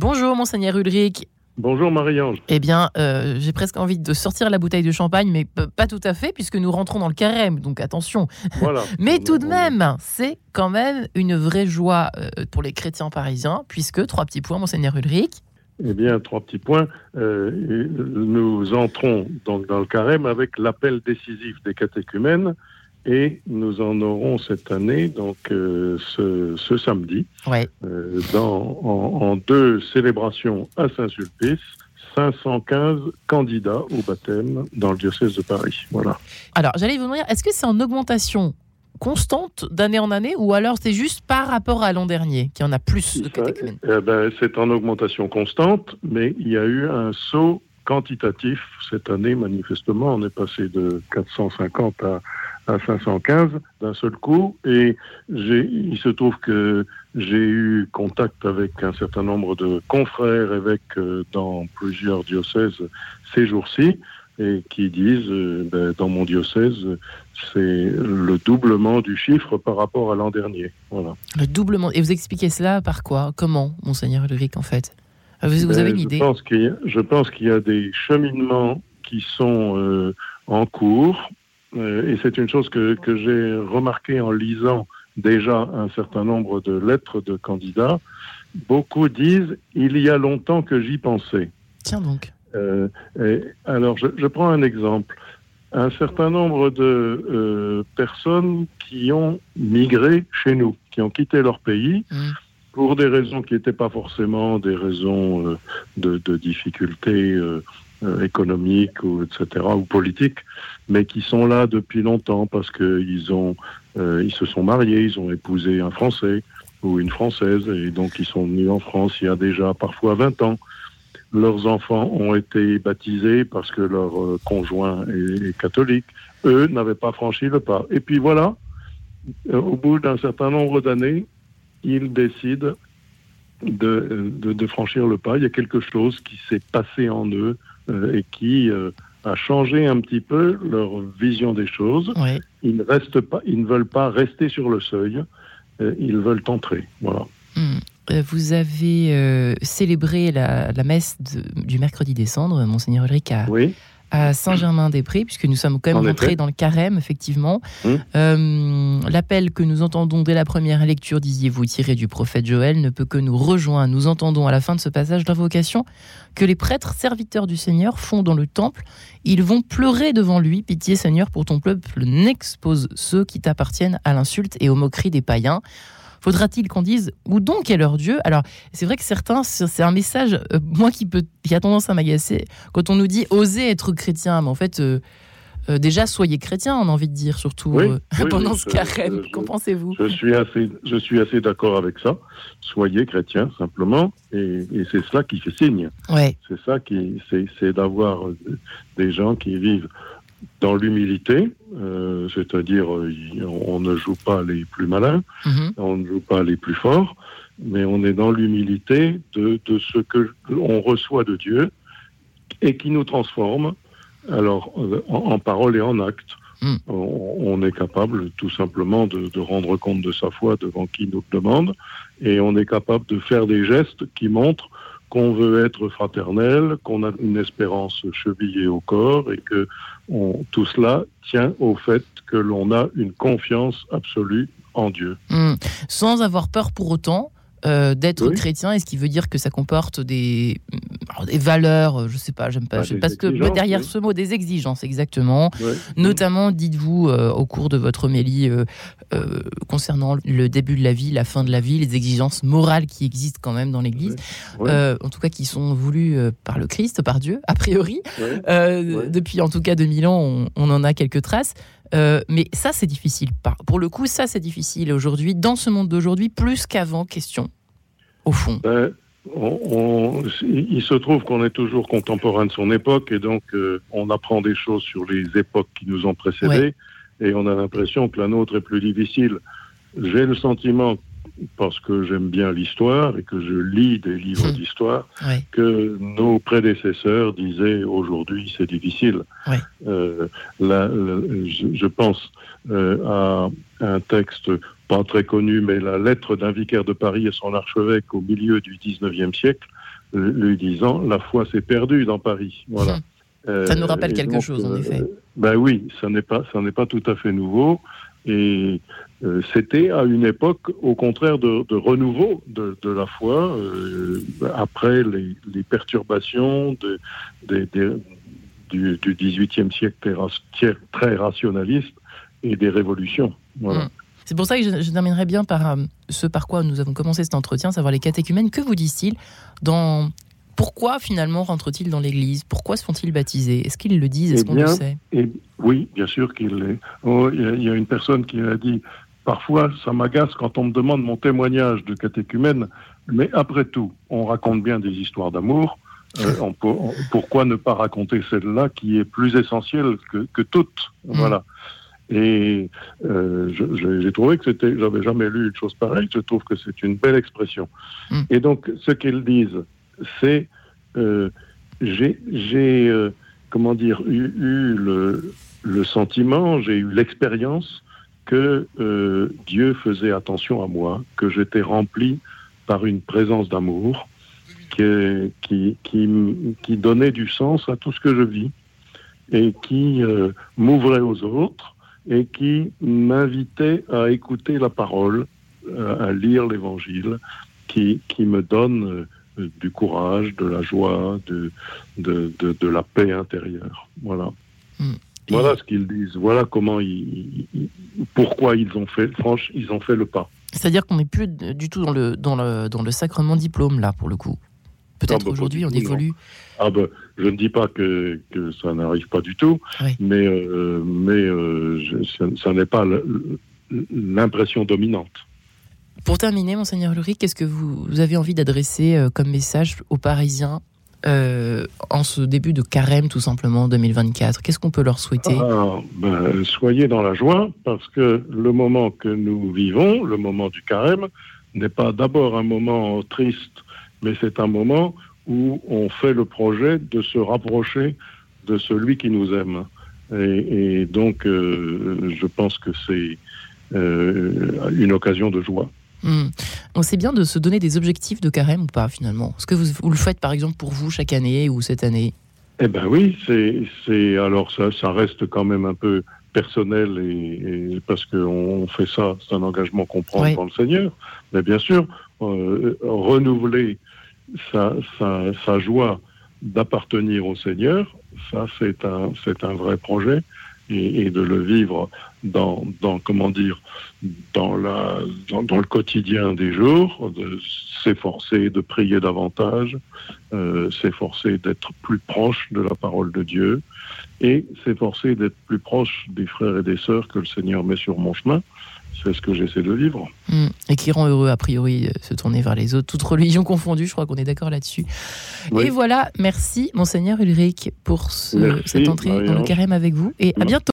Bonjour, monseigneur Ulrich. Bonjour Marie-Ange. Eh bien, euh, j'ai presque envie de sortir la bouteille de champagne, mais pas tout à fait, puisque nous rentrons dans le carême, donc attention. Voilà. mais tout de même, c'est quand même une vraie joie euh, pour les chrétiens parisiens, puisque, trois petits points, monseigneur Ulrich. Eh bien, trois petits points. Euh, nous entrons donc dans le carême avec l'appel décisif des catéchumènes et nous en aurons cette année, donc ce, ce, samedi, ouais. dans, en, en, deux célébrations à Saint-Sulpice, 515 candidats au baptême dans le diocèse de Paris. Voilà. Alors, j'allais vous demander, est-ce que c'est en augmentation constante d'année en année ou alors c'est juste par rapport à l'an dernier qu'il y en a plus de catéchumènes? Eh ben, C'est en augmentation constante, mais il y a eu un saut quantitatif cette année, manifestement. On est passé de 450 à à 515 d'un seul coup. Et il se trouve que j'ai eu contact avec un certain nombre de confrères évêques euh, dans plusieurs diocèses ces jours-ci et qui disent, euh, ben, dans mon diocèse, c'est le doublement du chiffre par rapport à l'an dernier. Voilà. Le doublement. Et vous expliquez cela par quoi? Comment, monseigneur Ulrich, en fait? Vous, vous, avez ben, une idée? Je pense qu'il y, a des cheminements qui sont euh, en cours et c'est une chose que, que j'ai remarqué en lisant déjà un certain nombre de lettres de candidats. Beaucoup disent il y a longtemps que j'y pensais. Tiens donc. Euh, et alors, je, je, prends un exemple. Un certain nombre de euh, personnes qui ont migré chez nous, qui ont quitté leur pays mmh. pour des raisons qui n'étaient pas forcément des raisons euh, de, de, difficultés euh, économiques ou etc. ou politiques, mais qui sont là depuis longtemps parce qu'ils ont, euh, ils se sont mariés, ils ont épousé un Français ou une Française et donc ils sont venus en France il y a déjà parfois 20 ans. Leurs enfants ont été baptisés parce que leur euh, conjoint est, est, catholique. Eux n'avaient pas franchi le pas. Et puis voilà, euh, au bout d'un certain nombre d'années, ils décident de, de, de, franchir le pas. Il y a quelque chose qui s'est passé en eux euh, et qui a changé un petit peu leur vision des choses. Oui. Ils ne restent pas, ils ne veulent pas rester sur le seuil. Euh, ils veulent entrer. Voilà. Mmh. Vous avez euh, célébré la, la messe de, du mercredi décembre, monseigneur Ulrich, oui. À Saint-Germain-des-Prés, puisque nous sommes quand même En rentrés effet. dans le carême, effectivement. Mmh. Euh, L'appel que nous entendons dès la première lecture, disiez-vous, tiré du prophète Joël, ne peut que nous rejoindre. Nous entendons à la fin de ce passage l'invocation que les prêtres serviteurs du Seigneur font dans le temple. Ils vont pleurer devant lui. Pitié, Seigneur, pour ton peuple, n'expose ceux qui t'appartiennent à l'insulte et aux moqueries des païens. Faudra-t-il qu'on dise où donc est leur Dieu? Alors, c'est vrai que certains, c'est un message, euh, moi, qui, peut, qui a tendance à m'agacer, quand on nous dit oser être chrétien, mais en fait, euh, euh, déjà, soyez chrétien, on a envie de dire, surtout Oui, oui, pendant oui, ce carême. Qu'en pensez-vous? Je suis assez, je suis assez d'accord avec ça. Soyez chrétien simplement, et, et c'est cela qui fait signe. Ouais, C'est ça qui, c'est, d'avoir des gens qui vivent dans l'humilité, euh, c'est-à-dire euh, on ne joue pas les plus malins, mhm, on ne joue pas les plus forts, mais on est dans l'humilité de, de ce que on reçoit de Dieu et qui nous transforme, alors euh, en, en parole et en acte. On, on est capable tout simplement de, de rendre compte de sa foi devant qui nous le demande, et on est capable de faire des gestes qui montrent qu'on veut être fraternel, qu'on a une espérance chevillée au corps, et que on- tout cela tient au fait que l'on a une confiance absolue en Dieu. mhm. Sans avoir peur pour autant. euh, d'être Oui. chrétien, est-ce qui veut dire que ça comporte des, alors, des valeurs, euh, je sais pas, j'aime pas, Bah, je sais pas ce que derrière oui. ce mot, des exigences, exactement. Notamment, dites-vous, euh, au cours de votre homélie euh, euh, concernant le début de la vie, la fin de la vie, les exigences morales qui existent quand même dans l'Église, euh, en tout cas qui sont voulues par le Christ, par Dieu, a priori. Depuis en tout cas 2000 ans, on, on en a quelques traces. Euh, mais ça, c'est difficile. Pour le coup, ça, c'est difficile aujourd'hui, dans ce monde d'aujourd'hui, plus qu'avant, question, au fond. Ben, on- on- il se trouve qu'on est toujours contemporain de son époque et donc euh, on apprend des choses sur les époques qui nous ont précédés et on a l'impression que la nôtre est plus difficile. J'ai le sentiment, parce que j'aime bien l'histoire et que je lis des livres Hmm. d'histoire, Ouais. que nos prédécesseurs disaient aujourd'hui c'est difficile. Ouais. Euh, je pense euh, à un texte pas très connu, mais la lettre d'un vicaire de Paris à son archevêque au milieu du 19e siècle, lui disant la foi s'est perdue dans Paris. Voilà. Hum. Ça nous rappelle quelque chose, en effet. ben oui, ça n'est pas, ça n'est pas tout à fait nouveau. Et euh, c'était à une époque, au contraire, de, renouveau de, la foi, euh, après les, perturbations de, du, XVIIIe siècle très, rationaliste et des révolutions. Voilà. Hum. C'est pour ça que je, terminerai bien par euh, ce par quoi nous avons commencé cet entretien, savoir les catéchumènes. Que vous disent-ils dans pourquoi finalement rentrent-ils dans l'Église? Pourquoi se font-ils baptiser? Est-ce qu'ils le disent? Est-ce eh qu'on le sait? Oui, bien sûr qu'il l'est. Oh, il y, a une personne qui a dit Parfois, ça m'agace quand on me demande mon témoignage de catéchumène, mais après tout, on raconte bien des histoires d'amour. Euh, pourquoi ne pas raconter celle-là qui est plus essentielle que, toutes? Mm. Voilà. Et euh, j'ai trouvé que c'était, j'avais jamais lu une chose pareille. Je trouve que c'est une belle expression. Mm. Et donc, ce qu'ils disent, c'est euh, j'ai, euh, comment dire, eu, le, le, sentiment, j'ai eu l'expérience que euh, Dieu faisait attention à moi, que j'étais rempli par une présence d'amour qui, qui, qui, qui, donnait du sens à tout ce que je vis et qui euh, m'ouvrait aux autres et qui m'invitait à écouter la parole, à lire l'évangile, qui, qui me donne du courage, de la joie, de, de, de, la paix intérieure. Voilà. Hmm. Voilà ce qu'ils disent. Voilà comment ils, pourquoi ils ont fait, franchement, ils ont fait le pas. C'est-à-dire qu'on n'est plus du tout dans le, dans le, dans le sacrement diplôme, là, pour le coup. Peut-être ah, bah, aujourd'hui, on évolue. Ah ben, je ne dis pas que, que ça n'arrive pas du tout, mais, euh, mais euh, ça n'est pas l'impression dominante. Pour terminer, monseigneur Ulrich, qu'est-ce que vous avez envie d'adresser euh, comme message aux Parisiens euh, en ce début de carême, tout simplement, 2024 Qu'est-ce qu'on peut leur souhaiter? Ah, ben, Soyez dans la joie, parce que le moment que nous vivons, le moment du carême, n'est pas d'abord un moment triste, mais c'est un moment où on fait le projet de se rapprocher de celui qui nous aime. Et, donc, euh, je pense que c'est une occasion de joie. Hmm. On sait bien de se donner des objectifs de carême ou pas finalement Est-ce que vous, le faites par exemple pour vous chaque année ou cette année? Eh ben oui, c'est alors ça, ça reste quand même un peu personnel et, parce qu'on fait ça, c'est un engagement qu'on prend dans le Seigneur. Mais bien sûr, euh, renouveler sa, sa joie d'appartenir au Seigneur, ça c'est un c'est un vrai projet et, de le vivre dans, dans comment dire dans la dans, le quotidien des jours, de s'efforcer de prier davantage, euh, s'efforcer d'être plus proche de la parole de Dieu et s'efforcer d'être plus proche des frères et des sœurs que le Seigneur met sur mon chemin. C'est ce que j'essaie de vivre. Hmm. Et qui rend heureux, a priori, euh, se tourner vers les autres, toutes religions confondues, je crois qu'on est d'accord là-dessus. Et voilà, merci, Monseigneur Ulrich, pour cette entrée dans le carême avec vous, et à bientôt.